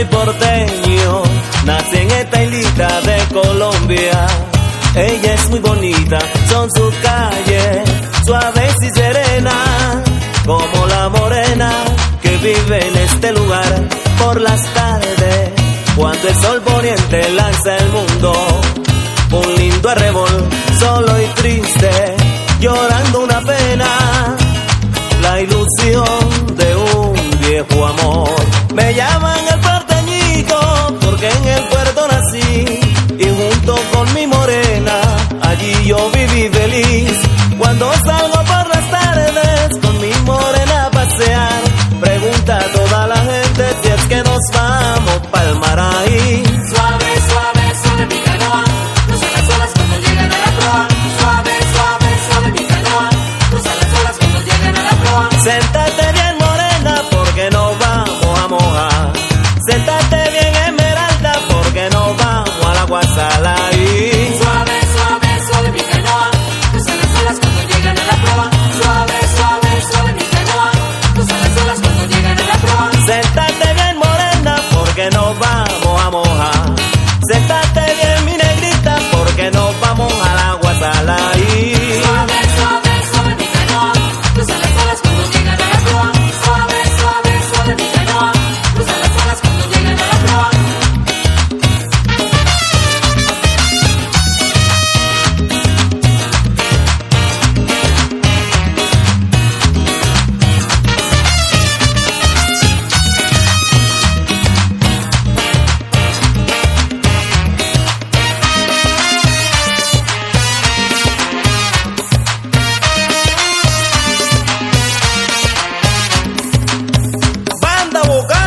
soy porteño, nací en esta islita de Colombia. Ella es muy bonita, son sus calles, suaves y serenas, como la morena que vive en este lugar por las tardes, cuando el sol poniente lanza el mundo. Un lindo arrebol, solo y triste, Cuando salgo por las tardes con mi morena a pasear, pregunta a toda la gente si es que nos vamos pa'l mar ahí. Suave, suave, suave mi canoa, cruza las olas cuando llegan a la proa. Suave, suave, suave mi canoa, cruza las olas cuando llegan a la proa. abogar.